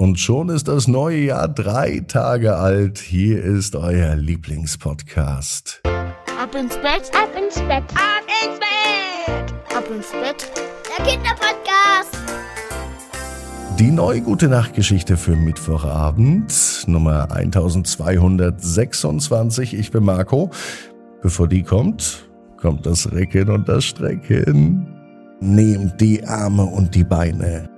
Und schon ist das neue Jahr drei Tage alt. Hier ist euer Lieblingspodcast. Ab ins Bett, ab ins Bett, ab ins Bett, ab ins Bett. Der Kinderpodcast. Die neue Gute Nacht Geschichte für Mittwochabend, Nummer 1226. Ich bin Marco. Bevor die kommt, kommt das Recken und das Strecken. Nehmt die Arme und die Beine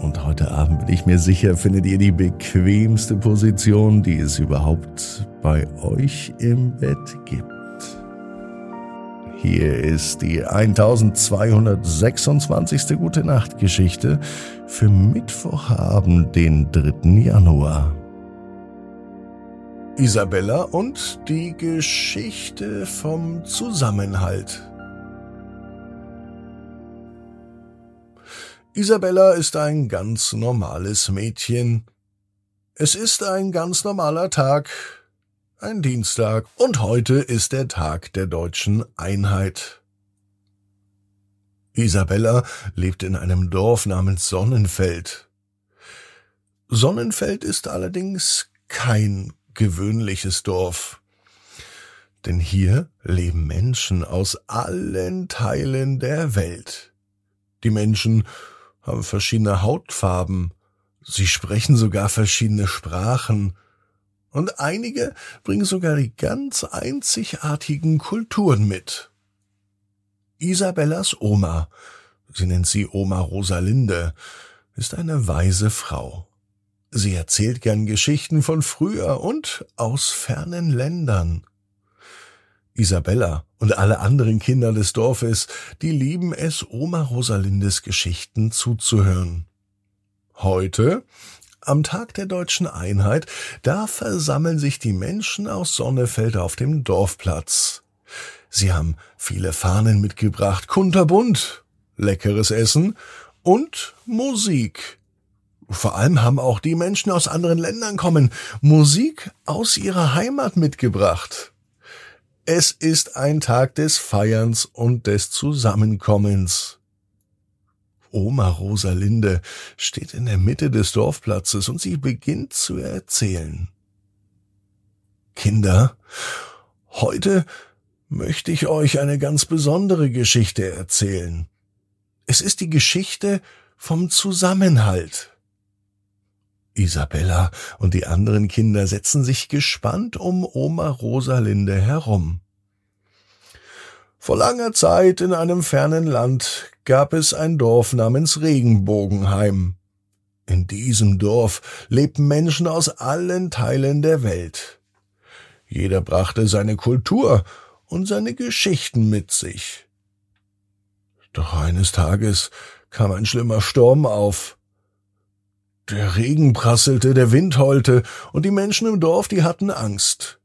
Und heute Abend bin ich mir sicher, findet ihr die bequemste Position, die es überhaupt bei euch im Bett gibt. Hier ist die 1226. Gute Nacht Geschichte für Mittwochabend, den 3. Januar. Isabella und die Geschichte vom Zusammenhalt. Isabella ist ein ganz normales Mädchen. Es ist ein ganz normaler Tag, ein Dienstag, und heute ist der Tag der deutschen Einheit. Isabella lebt in einem Dorf namens Sonnenfeld. Sonnenfeld ist allerdings kein gewöhnliches Dorf. Denn hier leben Menschen aus allen Teilen der Welt. Die Menschen haben verschiedene Hautfarben, sie sprechen sogar verschiedene Sprachen, und einige bringen sogar die ganz einzigartigen Kulturen mit. Isabellas Oma, sie nennt sie Oma Rosalinde, ist eine weise Frau. Sie erzählt gern Geschichten von früher und aus fernen Ländern. Isabella und alle anderen Kinder des Dorfes, die lieben es, Oma Rosalindes Geschichten zuzuhören. Heute, am Tag der deutschen Einheit, da versammeln sich die Menschen aus Sonnefeld auf dem Dorfplatz. Sie haben viele Fahnen mitgebracht, kunterbunt, leckeres Essen und Musik. Vor allem haben auch die Menschen aus anderen Ländern kommen, Musik aus ihrer Heimat mitgebracht. Es ist ein Tag des Feierns und des Zusammenkommens. Oma Rosalinde steht in der Mitte des Dorfplatzes und sie beginnt zu erzählen. Kinder, heute möchte ich euch eine ganz besondere Geschichte erzählen. Es ist die Geschichte vom Zusammenhalt. Isabella und die anderen Kinder setzen sich gespannt um Oma Rosalinde herum. Vor langer Zeit in einem fernen Land gab es ein Dorf namens Regenbogenheim. In diesem Dorf lebten Menschen aus allen Teilen der Welt. Jeder brachte seine Kultur und seine Geschichten mit sich. Doch eines Tages kam ein schlimmer Sturm auf. Der Regen prasselte, der Wind heulte, und die Menschen im Dorf, die hatten Angst.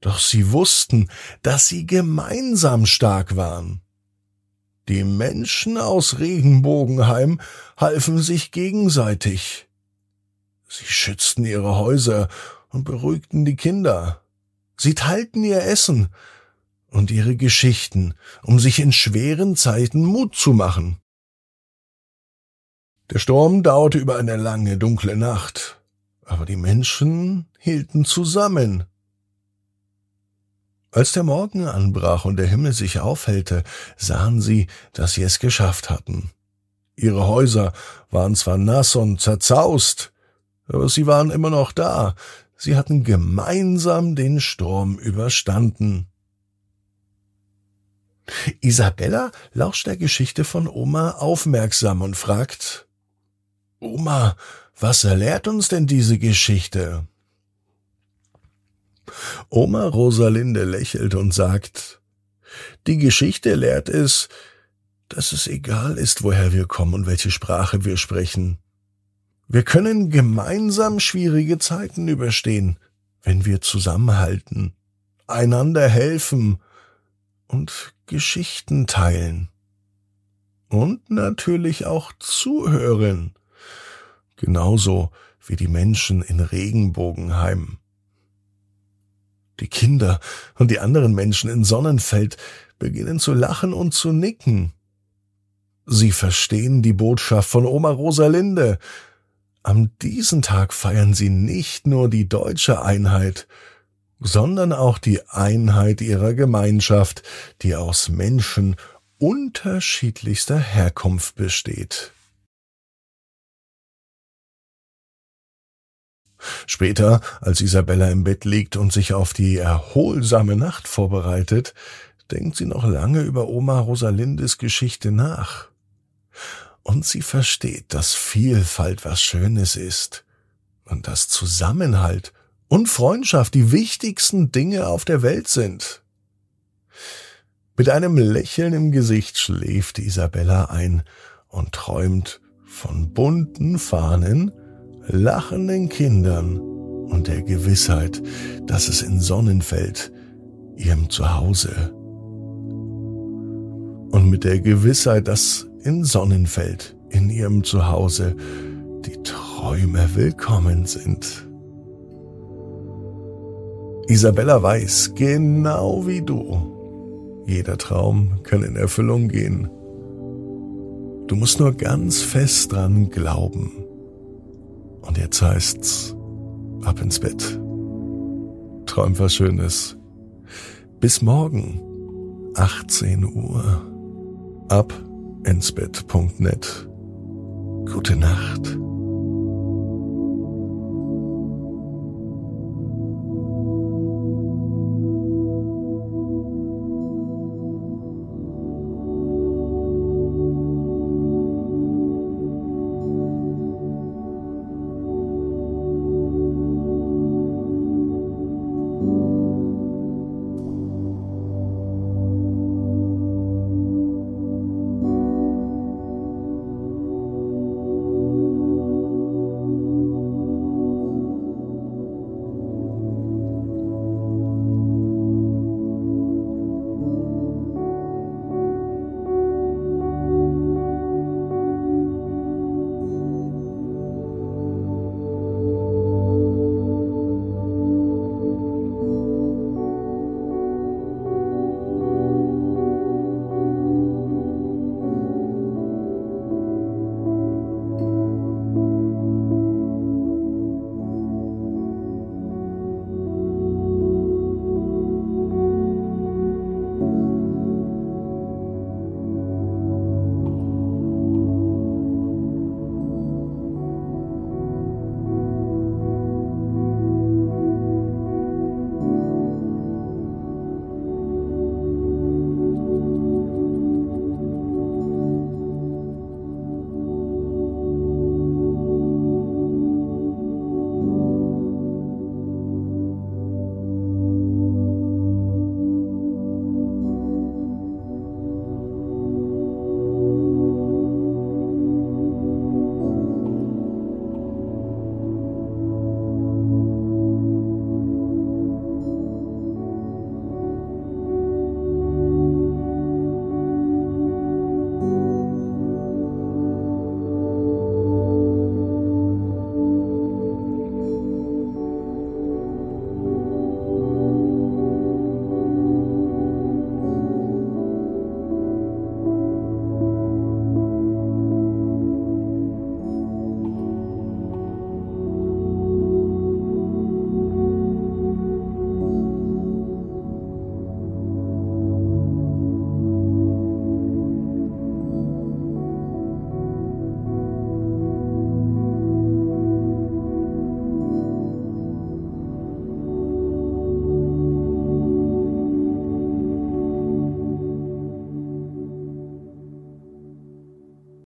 Doch sie wussten, dass sie gemeinsam stark waren. Die Menschen aus Regenbogenheim halfen sich gegenseitig. Sie schützten ihre Häuser und beruhigten die Kinder. Sie teilten ihr Essen und ihre Geschichten, um sich in schweren Zeiten Mut zu machen. Der Sturm dauerte über eine lange, dunkle Nacht, aber die Menschen hielten zusammen. Als der Morgen anbrach und der Himmel sich aufhellte, sahen sie, dass sie es geschafft hatten. Ihre Häuser waren zwar nass und zerzaust, aber sie waren immer noch da, sie hatten gemeinsam den Sturm überstanden. Isabella lauscht der Geschichte von Oma aufmerksam und fragt, Oma, was erlehrt uns denn diese Geschichte? Oma Rosalinde lächelt und sagt, die Geschichte lehrt es, dass es egal ist, woher wir kommen und welche Sprache wir sprechen. Wir können gemeinsam schwierige Zeiten überstehen, wenn wir zusammenhalten. einander helfen und Geschichten teilen. Und natürlich auch zuhören. Genauso wie die Menschen in Regenbogenheim. Die Kinder und die anderen Menschen in Sonnenfeld beginnen zu lachen und zu nicken. Sie verstehen die Botschaft von Oma Rosalinde. Am diesen Tag feiern sie nicht nur die deutsche Einheit, sondern auch die Einheit ihrer Gemeinschaft, die aus Menschen unterschiedlichster Herkunft besteht. Später, als Isabella im Bett liegt und sich auf die erholsame Nacht vorbereitet, denkt sie noch lange über Oma Rosalindes Geschichte nach. Und sie versteht, dass Vielfalt was Schönes ist und dass Zusammenhalt und Freundschaft die wichtigsten Dinge auf der Welt sind. Mit einem Lächeln im Gesicht schläft Isabella ein und träumt von bunten Fahnen, lachenden Kindern und der Gewissheit, dass es in Sonnenfeld, ihrem Zuhause, und mit der Gewissheit, dass in Sonnenfeld, in ihrem Zuhause, die Träume willkommen sind. Isabella weiß, genau wie du, jeder Traum kann in Erfüllung gehen. Du musst nur ganz fest dran glauben. Und jetzt heißt's, ab ins Bett. Träum was Schönes. Bis morgen, 18 Uhr. Ab ins Bett.net. Gute Nacht.